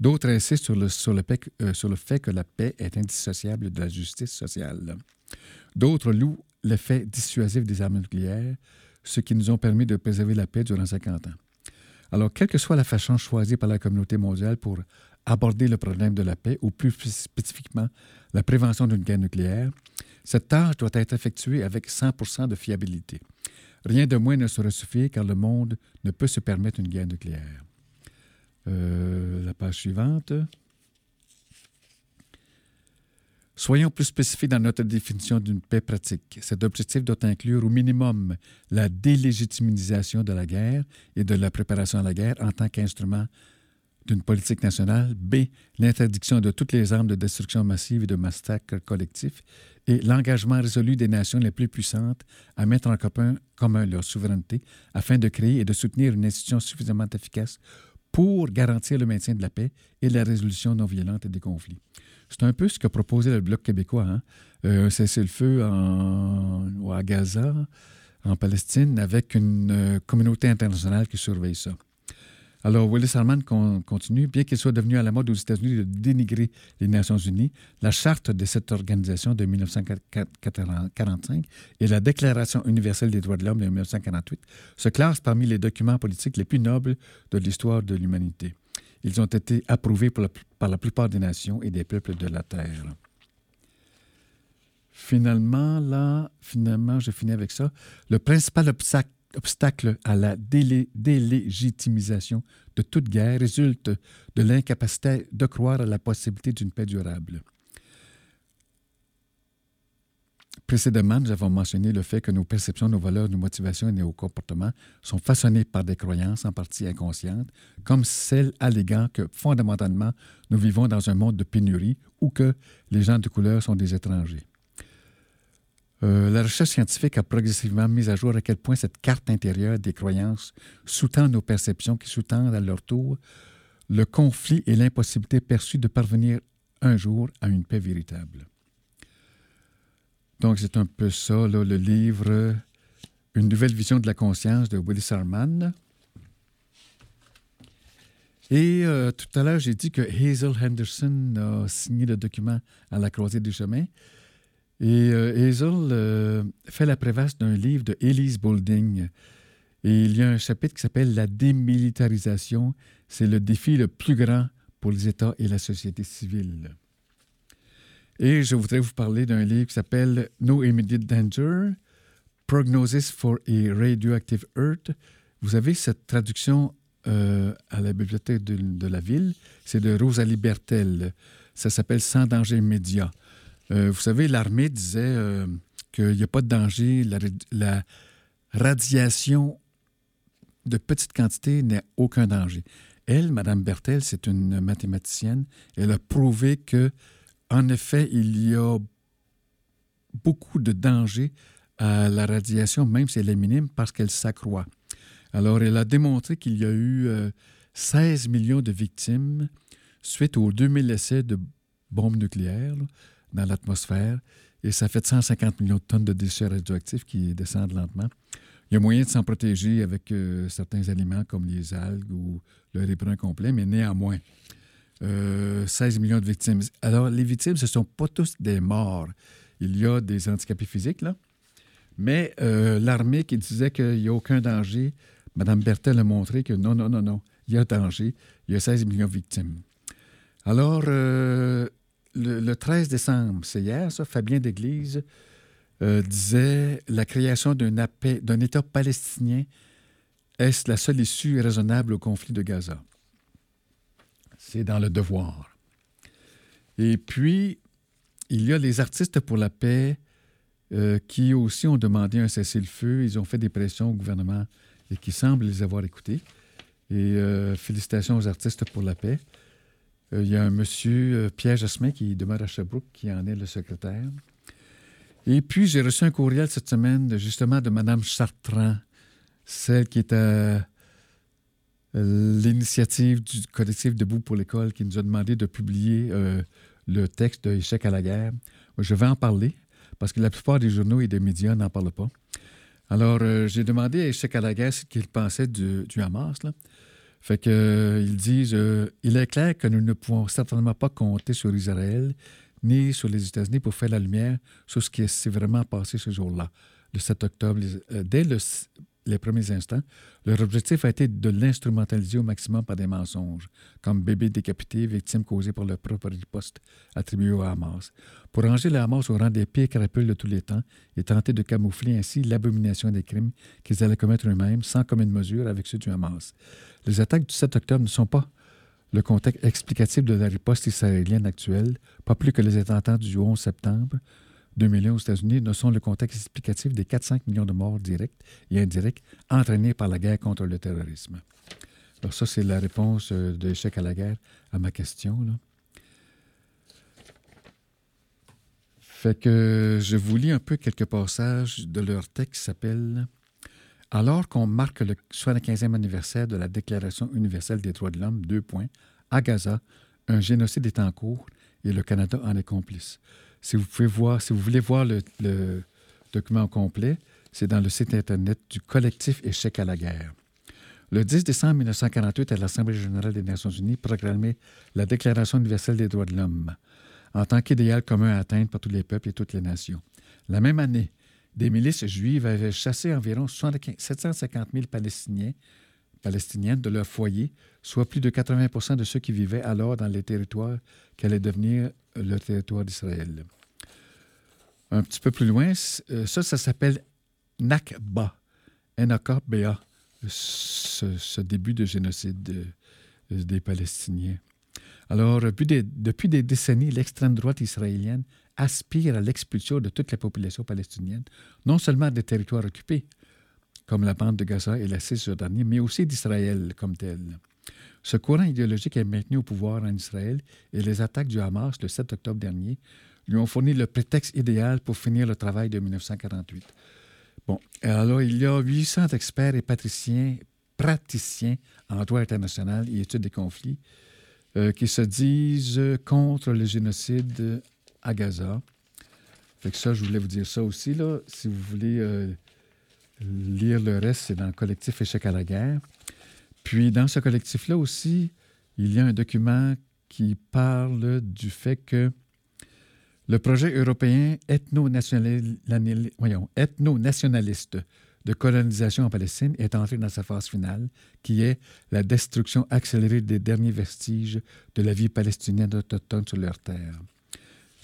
D'autres insistent sur le, euh, sur le fait que la paix est indissociable de la justice sociale. D'autres louent l'effet dissuasif des armes nucléaires, ce qui nous ont permis de préserver la paix durant 50 ans. Alors, quelle que soit la façon choisie par la communauté mondiale pour aborder le problème de la paix, ou plus spécifiquement la prévention d'une guerre nucléaire, cette tâche doit être effectuée avec 100% de fiabilité. Rien de moins ne saurait suffire car le monde ne peut se permettre une guerre nucléaire. Euh, la page suivante. Soyons plus spécifiques dans notre définition d'une paix pratique. Cet objectif doit inclure au minimum la délégitimisation de la guerre et de la préparation à la guerre en tant qu'instrument d'une politique nationale. B. L'interdiction de toutes les armes de destruction massive et de massacre collectif. Et l'engagement résolu des nations les plus puissantes à mettre en commun, commun leur souveraineté afin de créer et de soutenir une institution suffisamment efficace pour garantir le maintien de la paix et la résolution non violente des conflits. C'est un peu ce que proposait le Bloc québécois. Hein? Euh, un cessez-le-feu à Gaza, en Palestine, avec une euh, communauté internationale qui surveille ça. Alors, Willis Harman con- continue. Bien qu'il soit devenu à la mode aux États-Unis de dénigrer les Nations Unies, la charte de cette organisation de 1945 et la Déclaration universelle des droits de l'homme de 1948 se classent parmi les documents politiques les plus nobles de l'histoire de l'humanité. Ils ont été approuvés par la plupart des nations et des peuples de la Terre. Finalement, là, finalement, je finis avec ça. Le principal obstacle, obstacle à la délé- délégitimisation de toute guerre résulte de l'incapacité de croire à la possibilité d'une paix durable. Précédemment, nous avons mentionné le fait que nos perceptions, nos valeurs, nos motivations et nos comportements sont façonnés par des croyances en partie inconscientes, comme celle alléguant que fondamentalement, nous vivons dans un monde de pénurie ou que les gens de couleur sont des étrangers. Euh, la recherche scientifique a progressivement mis à jour à quel point cette carte intérieure des croyances sous-tend nos perceptions qui sous-tendent à leur tour le conflit et l'impossibilité perçue de parvenir un jour à une paix véritable. Donc, c'est un peu ça, là, le livre Une nouvelle vision de la conscience de Willis Harman. Et euh, tout à l'heure, j'ai dit que Hazel Henderson a signé le document à la croisée des chemins. Et euh, Hazel euh, fait la préface d'un livre de Elise Boulding. Et il y a un chapitre qui s'appelle La démilitarisation. C'est le défi le plus grand pour les États et la société civile. Et je voudrais vous parler d'un livre qui s'appelle No Immediate Danger, Prognosis for a Radioactive Earth. Vous avez cette traduction euh, à la bibliothèque de, de la ville. C'est de Rosalie Bertel. Ça s'appelle Sans danger immédiat. Euh, vous savez, l'armée disait euh, qu'il n'y a pas de danger. La, radiation de petite quantité n'a aucun danger. Elle, Mme Bertel, c'est une mathématicienne. Elle a prouvé que, en effet, il y a beaucoup de danger à la radiation, même si elle est minime, parce qu'elle s'accroît. Alors, elle a démontré qu'il y a eu euh, 16 millions de victimes suite aux 2000 essais de bombes nucléaires dans l'atmosphère, et ça fait 150 millions de tonnes de déchets radioactifs qui descendent lentement. Il y a moyen de s'en protéger avec euh, certains aliments comme les algues ou le riz brun complet, mais néanmoins, euh, 16 millions de victimes. Alors, les victimes, ce ne sont pas tous des morts. Il y a des handicapés physiques, là. Mais euh, l'armée qui disait qu'il n'y a aucun danger, Mme Bertel a montré que non, non, non, non, il y a danger. Il y a 16 millions de victimes. Alors, euh, le, le, 13 décembre, c'est hier, ça, Fabien d'Église euh, disait la création d'un État palestinien est la seule issue raisonnable au conflit de Gaza? C'est dans le devoir. Et puis, il y a les artistes pour la paix euh, qui aussi ont demandé un cessez-le-feu. Ils ont fait des pressions au gouvernement et qui semblent les avoir écoutés. Et euh, félicitations aux artistes pour la paix. Euh, il y a un monsieur, Pierre Jasmin, qui demeure à Sherbrooke, qui en est le secrétaire. Et puis, j'ai reçu un courriel cette semaine, justement, de Mme Chartrand, celle qui est à l'initiative du collectif Debout pour l'école, qui nous a demandé de publier euh, le texte de Échec à la guerre. Je vais en parler, parce que la plupart des journaux et des médias n'en parlent pas. Alors, euh, j'ai demandé à Échec à la guerre ce qu'il pensait du, Hamas. Fait que, euh, ils disent euh, Il est clair que nous ne pouvons certainement pas compter sur Israël ni sur les États-Unis pour faire la lumière sur ce qui s'est vraiment passé ce jour-là, le 7 octobre. Euh, dès le- les premiers instants, leur objectif a été de l'instrumentaliser au maximum par des mensonges, comme bébés décapités, victimes causées par leur propre riposte attribuée au Hamas. Pour ranger le Hamas au rang des pires crapules de tous les temps et tenter de camoufler ainsi l'abomination des crimes qu'ils allaient commettre eux-mêmes sans commune mesure avec ceux du Hamas. Les attaques du 7 octobre ne sont pas le contexte explicatif de la riposte israélienne actuelle, pas plus que les attentats du 11 septembre 2001 aux États-Unis ne sont le contexte explicatif des 4-5 millions de morts directs et indirects entraînés par la guerre contre le terrorisme. Alors ça, c'est la réponse euh, de l'échec à la guerre à ma question. Fait que je vous lis un peu quelques passages de leur texte qui s'appelle Alors qu'on marque le 75e anniversaire de la Déclaration universelle des droits de l'homme, deux points, à Gaza, un génocide est en cours et le Canada en est complice. Si vous pouvez voir, si vous voulez voir le, le document complet, c'est dans le site Internet du collectif Échec à la guerre. Le 10 décembre 1948, à l'Assemblée générale des Nations unies, proclamait la Déclaration universelle des droits de l'homme en tant qu'idéal commun à atteindre par tous les peuples et toutes les nations. La même année, des milices juives avaient chassé environ 75 750 000 Palestiniens, de leur foyer, soit plus de 80 de ceux qui vivaient alors dans les territoires qui allaient devenir le territoire d'Israël. Un petit peu plus loin, euh, ça, ça s'appelle Nakba, N-A-K-B-A, ce, ce début de génocide euh, des Palestiniens. Alors, depuis des, depuis des décennies, l'extrême droite israélienne aspire à l'expulsion de toute la population palestinienne, non seulement des territoires occupés, comme la bande de Gaza et la Cisjordanie, mais aussi d'Israël comme tel. Ce courant idéologique est maintenu au pouvoir en Israël et les attaques du Hamas le 7 octobre dernier lui ont fourni le prétexte idéal pour finir le travail de 1948. Bon, alors il y a 800 experts et patriciens, praticiens en droit international et études des conflits euh, qui se disent contre le génocide à Gaza. Fait que ça, je voulais vous dire ça aussi. Là. Si vous voulez euh, lire le reste, c'est dans le collectif Échec à la guerre. Puis dans ce collectif-là aussi, il y a un document qui parle du fait que le projet européen ethno-nationaliste de colonisation en Palestine est entré dans sa phase finale, qui est la destruction accélérée des derniers vestiges de la vie palestinienne autochtone sur leur terre.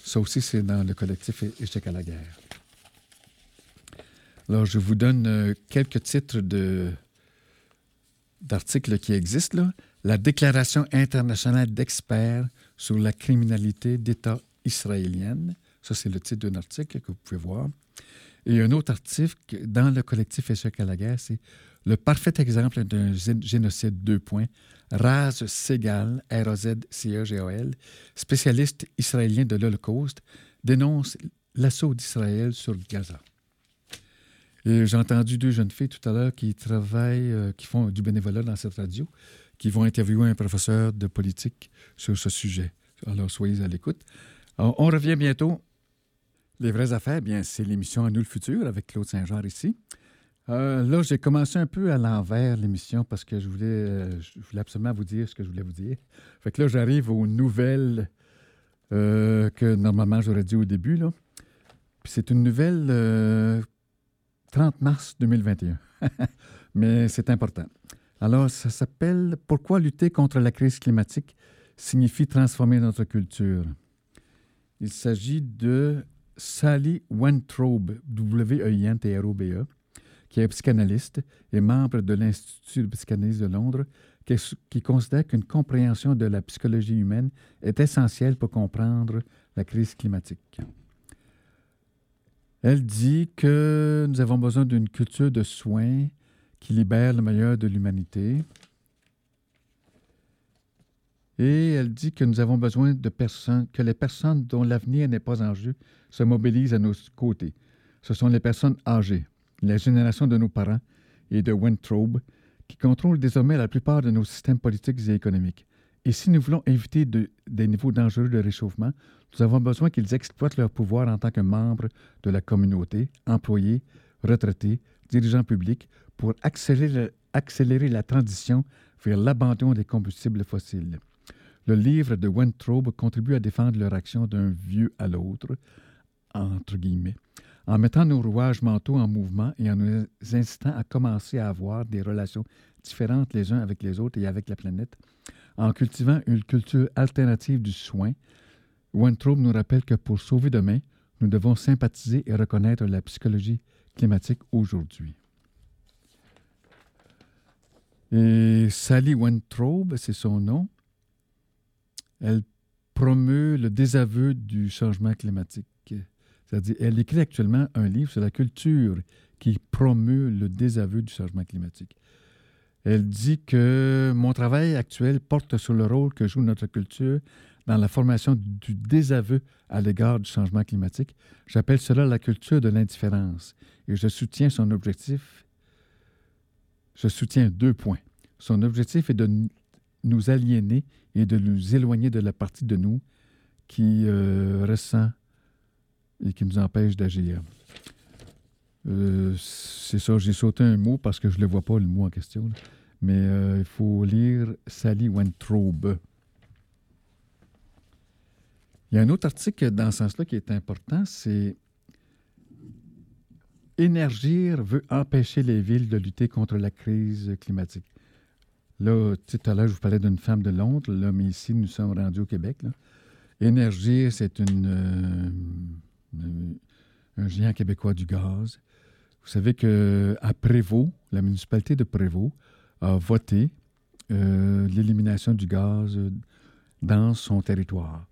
Ça aussi, c'est dans le collectif Échec à la guerre. Alors, je vous donne euh, quelques titres de, d'articles qui existent. Là. La Déclaration internationale d'experts sur la criminalité d'État israélienne. Ça, c'est le titre d'un article que vous pouvez voir. Et un autre article dans le collectif Échec à la guerre, c'est le parfait exemple d'un gé- génocide deux points. Raz Segal, R-A-Z-C-E-G-A-L, spécialiste israélien de l'Holocauste, dénonce l'assaut d'Israël sur Gaza. J'ai entendu deux jeunes filles tout à l'heure qui travaillent, euh, qui font du bénévolat dans cette radio, qui vont interviewer un professeur de politique sur ce sujet. Alors, soyez à l'écoute. On revient bientôt. Les vraies affaires, bien, c'est l'émission À nous le futur avec Claude Saint-Jean ici. Euh, là, j'ai commencé un peu à l'envers l'émission parce que je voulais, euh, je voulais absolument vous dire ce que je voulais vous dire. Fait que là, j'arrive aux nouvelles que normalement j'aurais dit au début. Là. Puis c'est une nouvelle 30 mars 2021. Mais c'est important. Alors, ça s'appelle Pourquoi lutter contre la crise climatique signifie transformer notre culture? Il s'agit de Sally Weintraub, W-E-I-N-T-R-O-B-E, qui est psychanalyste et membre de l'Institut de psychanalyse de Londres, qui considère qu'une compréhension de la psychologie humaine est essentielle pour comprendre la crise climatique. Elle dit que nous avons besoin d'une culture de soins qui libère le meilleur de l'humanité. Et elle dit que nous avons besoin de personnes, que les personnes dont l'avenir n'est pas en jeu se mobilisent à nos côtés. Ce sont les personnes âgées, la génération de nos parents et de Wentrobe, qui contrôlent désormais la plupart de nos systèmes politiques et économiques. Et si nous voulons éviter de- des niveaux dangereux de réchauffement, nous avons besoin qu'ils exploitent leur pouvoir en tant que membres de la communauté, employés, retraités, dirigeants publics, pour accélérer, accélérer la transition vers l'abandon des combustibles fossiles. Le livre de Wentrobe contribue à défendre leur action d'un vieux à l'autre, entre guillemets, en mettant nos rouages mentaux en mouvement et en nous incitant à commencer à avoir des relations différentes les uns avec les autres et avec la planète, en cultivant une culture alternative du soin. Wentrobe nous rappelle que pour sauver demain, nous devons sympathiser et reconnaître la psychologie climatique aujourd'hui. Et Sally Wentrobe, c'est son nom. Elle promeut le désaveu du changement climatique. C'est-à-dire, elle écrit actuellement un livre sur la culture qui promeut le désaveu du changement climatique. Elle dit que mon travail actuel porte sur le rôle que joue notre culture dans la formation du désaveu à l'égard du changement climatique. J'appelle cela la culture de l'indifférence et je soutiens son objectif. Je soutiens deux points. Son objectif est de nous aliéner et de nous éloigner de la partie de nous qui euh, ressent et qui nous empêche d'agir. Euh, c'est ça, j'ai sauté un mot parce que je ne le vois pas, le mot en question. Mais euh, il faut lire Sally Wentrobe. Il y a un autre article dans ce sens-là qui est important, c'est Énergir veut empêcher les villes de lutter contre la crise climatique. Là, tout à l'heure, je vous parlais d'une femme de Londres, là, mais ici, nous sommes rendus au Québec. Énergir, c'est une, euh, une- un géant québécois du gaz. Vous savez qu'à Prévost, la municipalité de Prévost a voté euh, l'élimination du gaz euh, dans son territoire.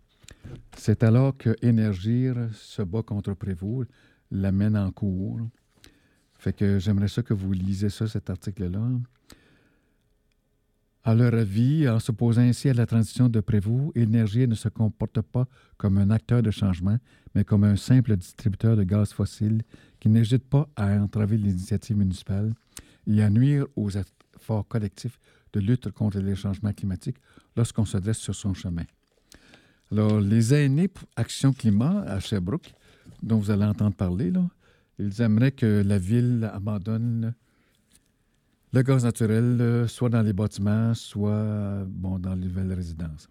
C'est alors que Énergir se bat contre Prévost, l'amène en cours. Fait que j'aimerais ça que vous lisez ça, cet article-là. À leur avis, en s'opposant ainsi à la transition de Prévost, Énergie ne se comporte pas comme un acteur de changement, mais comme un simple distributeur de gaz fossile qui n'hésite pas à entraver l'initiative municipale et à nuire aux efforts collectifs de lutte contre les changements climatiques lorsqu'on se dresse sur son chemin. Alors, les aînés pour Action Climat à Sherbrooke, dont vous allez entendre parler, là, ils aimeraient que la ville abandonne le gaz naturel, euh, soit dans les bâtiments, soit bon, dans les nouvelles résidences.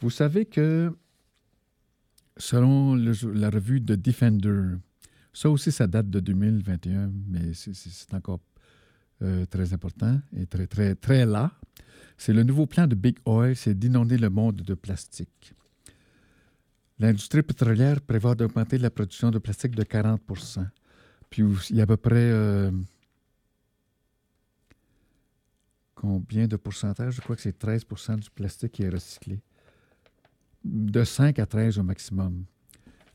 Vous savez que, selon la revue de Defender, ça aussi, ça date de 2021, mais c'est- encore euh, très important et très, très, très là. C'est le nouveau plan de Big Oil, c'est d'inonder le monde de plastique. L'industrie pétrolière prévoit d'augmenter la production de plastique de 40% Puis il y a à peu près euh, combien de pourcentage? Je crois que c'est 13% du plastique qui est recyclé. De 5 à 13 au maximum.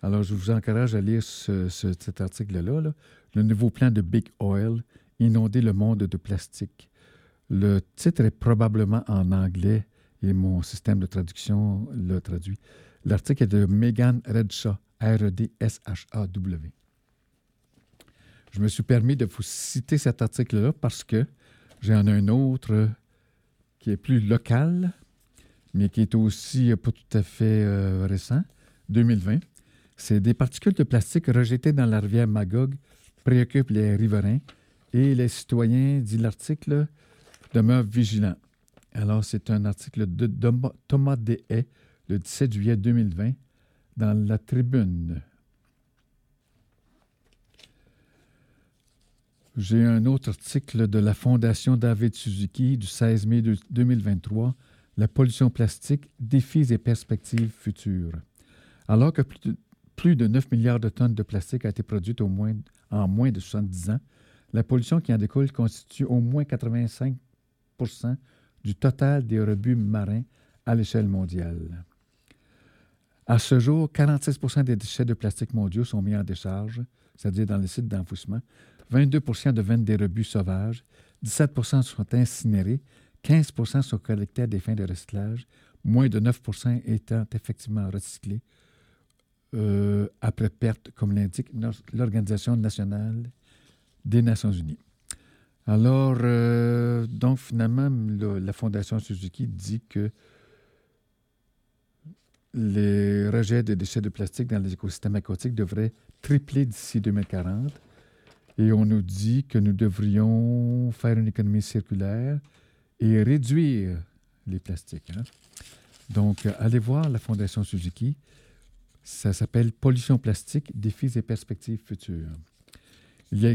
Alors, je vous encourage à lire ce- ce- cet article-là. là. Le nouveau plan de Big Oil, inonder le monde de plastique. Le titre est probablement en anglais et mon système de traduction le traduit. L'article est de Megan Redshaw, R-E-D-S-H-A-W. Je me suis permis de vous citer cet article-là parce que j'en ai un autre qui est plus local, mais qui est aussi pas tout à fait euh, récent, 2020. C'est des particules de plastique rejetées dans la rivière Magog préoccupent les riverains et les citoyens, dit l'article, demeurent vigilants. Alors, c'est un article de Thomas Deshaies, le 17 juillet 2020, dans la tribune. J'ai un autre article de la Fondation David Suzuki du 16 mai de- 2023, La pollution plastique, défis et perspectives futures. Alors que plus de, plus de 9 milliards de tonnes de plastique a été produite en moins de 70 ans, la pollution qui en découle constitue au moins 85% du total des rebuts marins à l'échelle mondiale. À ce jour, 46% des déchets de plastique mondiaux sont mis en décharge, c'est-à-dire dans les sites d'enfouissement, 22% deviennent des rebuts sauvages, 17% sont incinérés, 15% sont collectés à des fins de recyclage, moins de 9% étant effectivement recyclés euh, après perte, comme l'indique l'Organisation nationale des Nations unies. Alors, euh, donc finalement, le- la Fondation Suzuki dit que les rejets de déchets de plastique dans les écosystèmes aquatiques devraient tripler d'ici 2040. Et on nous dit que nous devrions faire une économie circulaire et réduire les plastiques. hein. Donc, allez voir la Fondation Suzuki. Ça s'appelle Pollution plastique, défis et perspectives futures. Il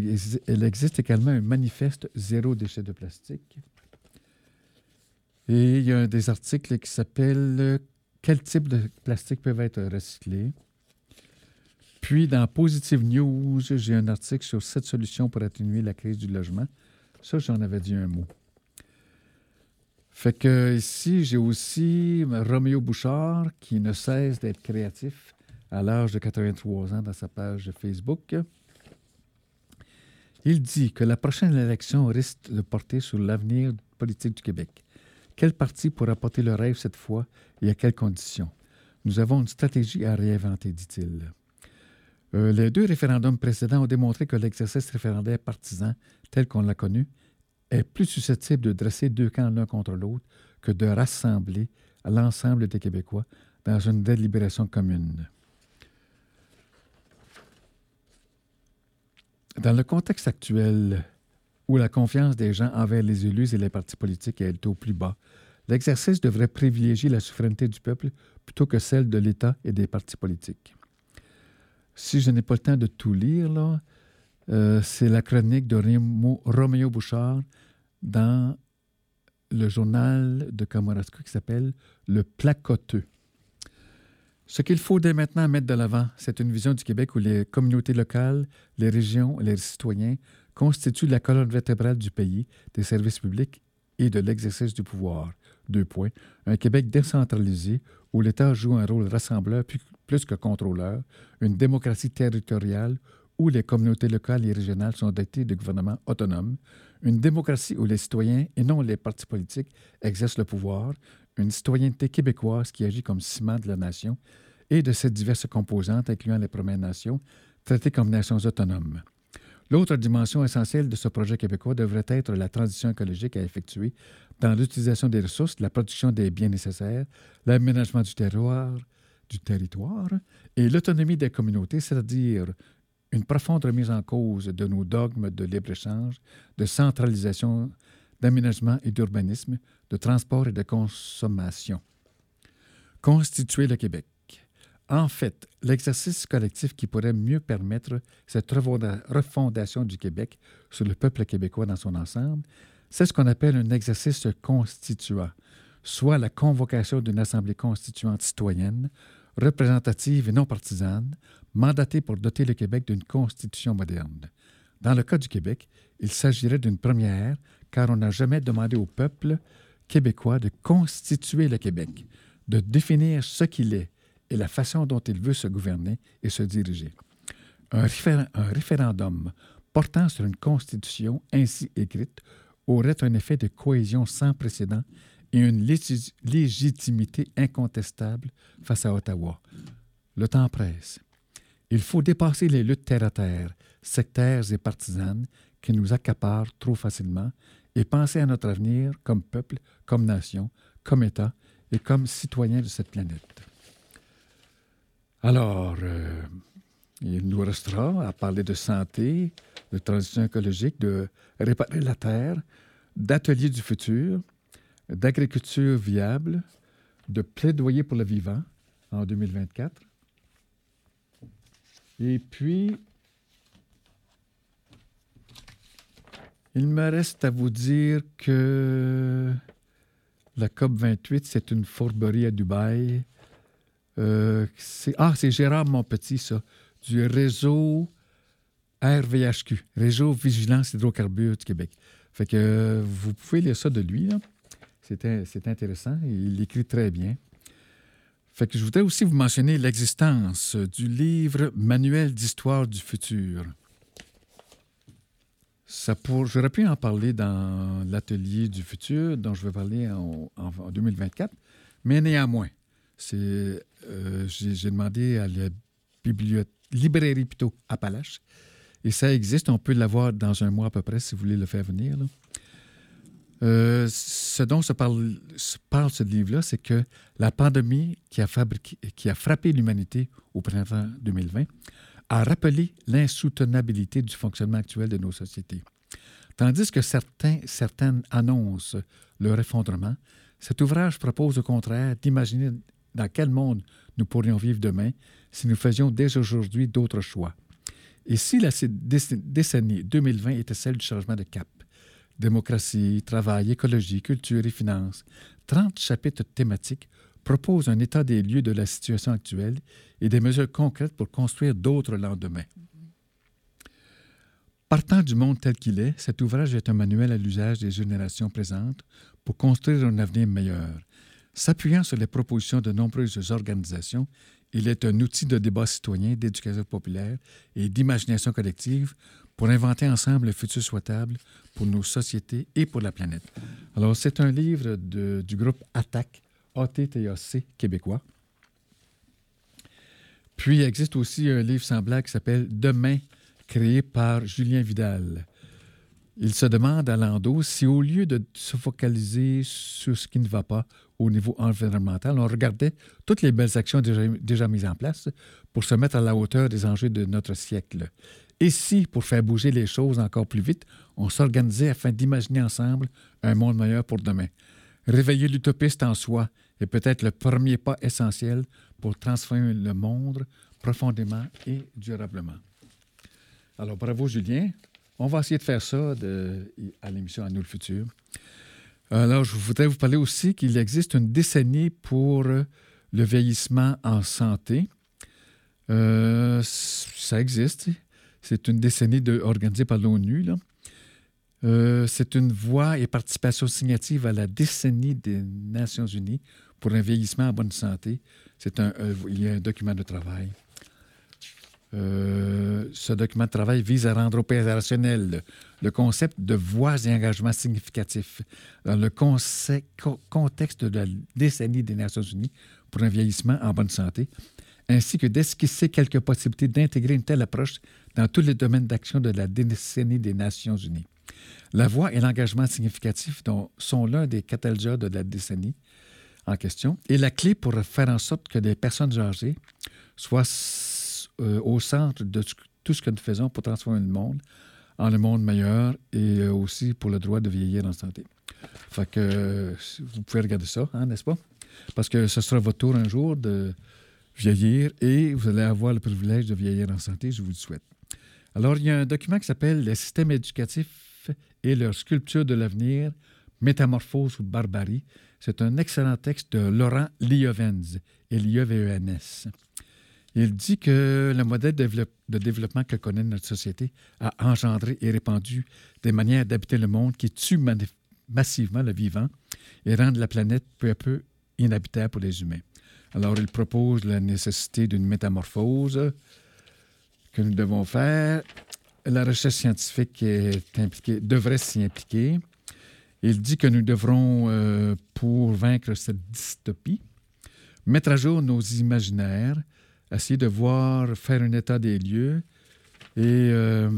existe également un manifeste zéro déchet de plastique. Et il y a des articles qui s'appelle euh, Quels types de plastique peuvent être recyclés? Puis, dans Positive News, j'ai un article sur sept solutions pour atténuer la crise du logement. Ça, j'en avais dit un mot. Fait que ici, j'ai aussi Roméo Bouchard qui ne cesse d'être créatif à l'âge de 83 ans dans sa page Facebook. Il dit que la prochaine élection risque de porter sur l'avenir politique du Québec. Quel parti pourra porter le rêve cette fois et à quelles conditions? Nous avons une stratégie à réinventer, dit-il. Euh, les deux référendums précédents ont démontré que l'exercice référendaire partisan, tel qu'on l'a connu, est plus susceptible de dresser deux camps l'un contre l'autre que de rassembler l'ensemble des Québécois dans une délibération commune. Dans le contexte actuel, où la confiance des gens envers les élus et les partis politiques est au plus bas, l'exercice devrait privilégier la souveraineté du peuple plutôt que celle de l'État et des partis politiques. Si je n'ai pas le temps de tout lire, euh, c'est la chronique de Roméo Bouchard dans le journal de Kamouraska qui s'appelle Le Placoteux. Ce qu'il faut dès maintenant mettre de l'avant, c'est une vision du Québec où les communautés locales, les régions, les citoyens constituent la colonne vertébrale du pays, des services publics et de l'exercice du pouvoir. Deux points. Un Québec décentralisé où l'État joue un rôle rassembleur plus, que contrôleur, une démocratie territoriale où les communautés locales et régionales sont dotées de gouvernements autonomes, une démocratie où les citoyens et non les partis politiques exercent le pouvoir, une citoyenneté québécoise qui agit comme ciment de la nation et de ses diverses composantes, incluant les Premières Nations, traitées comme nations autonomes. L'autre dimension essentielle de ce projet québécois devrait être la transition écologique à effectuer dans l'utilisation des ressources, la production des biens nécessaires, l'aménagement du du territoire et l'autonomie des communautés, c'est-à-dire une profonde remise en cause de nos dogmes de libre-échange, de centralisation, d'aménagement et d'urbanisme, de transport et de consommation. Constituer le Québec. En fait, l'exercice collectif qui pourrait mieux permettre cette refonda- refondation du Québec sur le peuple québécois dans son ensemble, c'est ce qu'on appelle un exercice constituant, soit la convocation d'une assemblée constituante citoyenne, représentative et non partisane, mandatée pour doter le Québec d'une constitution moderne. Dans le cas du Québec, il s'agirait d'une première, car on n'a jamais demandé au peuple québécois de constituer le Québec, de définir ce qu'il est et la façon dont il veut se gouverner et se diriger. Un, réfé- un référendum portant sur une constitution ainsi écrite aurait un effet de cohésion sans précédent et une légitimité incontestable face à Ottawa. Le temps presse. Il faut dépasser les luttes terre-à-terre, sectaires et partisanes qui nous accaparent trop facilement et penser à notre avenir comme peuple, comme nation, comme État et comme citoyen de cette planète. Alors, euh, il nous restera à parler de santé, de transition écologique, de réparer la terre, d'ateliers du futur, d'agriculture viable, de plaidoyer pour le vivant en 2024. Et puis, il me reste à vous dire que la COP28, c'est une fourberie à Dubaï. Euh, ah, c'est Gérard Monpetit, ça, du réseau RVHQ, Réseau Vigilance Hydrocarbures du Québec. Fait que euh, vous pouvez lire ça de lui. c'est intéressant. Il écrit très bien. Fait que je voudrais aussi vous mentionner l'existence du livre Manuel d'histoire du futur. Ça j'aurais pu en parler dans l'atelier du futur dont je vais parler en, en- en 2024, Mais néanmoins, c'est, euh, j'ai, demandé à la librairie plutôt Appalache, et ça existe. On peut l'avoir dans un mois à peu près si vous voulez le faire venir. Euh, ce dont se parle, ce livre-là, c'est que la pandémie qui a, frappé l'humanité au printemps 2020 a rappelé l'insoutenabilité du fonctionnement actuel de nos sociétés. Tandis que certains, certaines annoncent leur effondrement, cet ouvrage propose au contraire d'imaginer dans quel monde nous pourrions vivre demain si nous faisions dès aujourd'hui d'autres choix. Et si la déc- décennie 2020 était celle du changement de cap, démocratie, travail, écologie, culture et finances, 30 chapitres thématiques proposent un état des lieux de la situation actuelle et des mesures concrètes pour construire d'autres lendemains. Partant du monde tel qu'il est, cet ouvrage est un manuel à l'usage des générations présentes pour construire un avenir meilleur. S'appuyant sur les propositions de nombreuses organisations, il est un outil de débat citoyen, d'éducation populaire et d'imagination collective pour inventer ensemble le futur souhaitable pour nos sociétés et pour la planète. Alors, c'est un livre du groupe ATTAC, ATTAC québécois. Puis, il existe aussi un livre semblable qui s'appelle Demain, créé par Julien Vidal. Il se demande à Lando si, au lieu de se focaliser sur ce qui ne va pas au niveau environnemental, on regardait toutes les belles actions déjà mises en place pour se mettre à la hauteur des enjeux de notre siècle. Et si, pour faire bouger les choses encore plus vite, on s'organisait afin d'imaginer ensemble un monde meilleur pour demain. Réveiller l'utopiste en soi est peut-être le premier pas essentiel pour transformer le monde profondément et durablement. Alors, bravo Julien. On va essayer de faire ça à l'émission À nous le futur. Alors, je voudrais vous parler aussi qu'il existe une décennie pour le vieillissement en santé. Euh, ça existe. C'est une décennie organisée par l'ONU. Euh, c'est une voix et participation signative à la décennie des Nations Unies pour un vieillissement en bonne santé. C'est un, euh, il y a un document de travail. Euh, ce document de travail vise à rendre opérationnel le, concept de voix et engagement significatifs dans le contexte de la décennie des Nations Unies pour un vieillissement en bonne santé, ainsi que d'esquisser quelques possibilités d'intégrer une telle approche dans tous les domaines d'action de la décennie des Nations Unies. La voix et l'engagement significatif sont l'un des catalyseurs de la décennie en question et la clé pour faire en sorte que les personnes âgées soient euh, au centre de tout ce que nous faisons pour transformer le monde en un monde meilleur et euh, aussi pour le droit de vieillir en santé. Fait que euh, vous pouvez regarder ça, hein, n'est-ce pas? Parce que ce sera votre tour un jour de vieillir et vous allez avoir le privilège de vieillir en santé, je vous le souhaite. Alors, il y a un document qui s'appelle Les systèmes éducatifs et leur sculpture de l'avenir, Métamorphose ou barbarie. C'est un excellent texte de Laurent Liovens, L-I-E-V-E-N-S. Il dit que le modèle de développe- de développement que connaît notre société a engendré et répandu des manières d'habiter le monde qui tuent massivement le vivant et rendent la planète peu à peu inhabitable pour les humains. Alors, il propose la nécessité d'une métamorphose que nous devons faire. La recherche scientifique est impliquée, devrait s'y impliquer. Il dit que nous devrons, euh, pour vaincre cette dystopie, mettre à jour nos imaginaires, essayer de voir, faire un état des lieux et euh,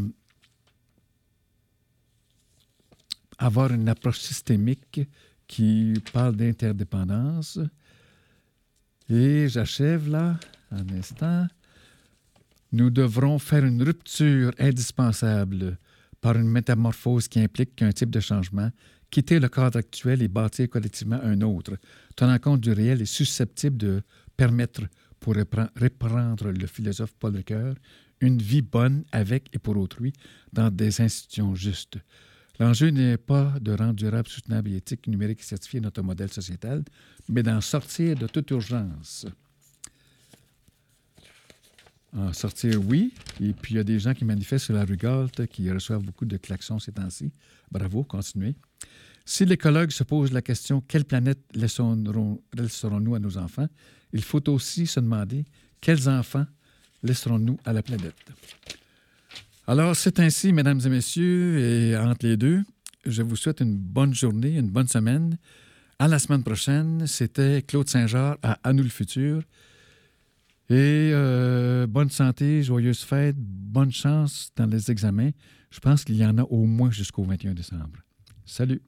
avoir une approche systémique qui parle d'interdépendance. Et j'achève là, un instant. Nous devrons faire une rupture indispensable par une métamorphose qui implique qu'un type de changement, quitter le cadre actuel et bâtir collectivement un autre, tenant compte du réel et susceptible de permettre, pour repren- reprendre le philosophe Paul Ricoeur, une vie bonne avec et pour autrui dans des institutions justes. L'enjeu n'est pas de rendre durable, soutenable et éthique, numérique et certifié notre modèle sociétal, mais d'en sortir de toute urgence. En sortir, oui. Et puis, il y a des gens qui manifestent sur la rue Galte, qui reçoivent beaucoup de klaxons ces temps-ci. Bravo, continuez. Si l'écologue se pose la question quelle planète laisserons- laisserons-nous à nos enfants, il faut aussi se demander quels enfants laisserons-nous à la planète? Alors, c'est ainsi, mesdames et messieurs, et entre les deux, je vous souhaite une bonne journée, une bonne semaine. À la semaine prochaine, c'était Claude Saint-Jean à À nous le futur. Et euh, bonne santé, joyeuse fête, bonne chance dans les examens. Je pense qu'il y en a au moins jusqu'au 21 décembre. Salut!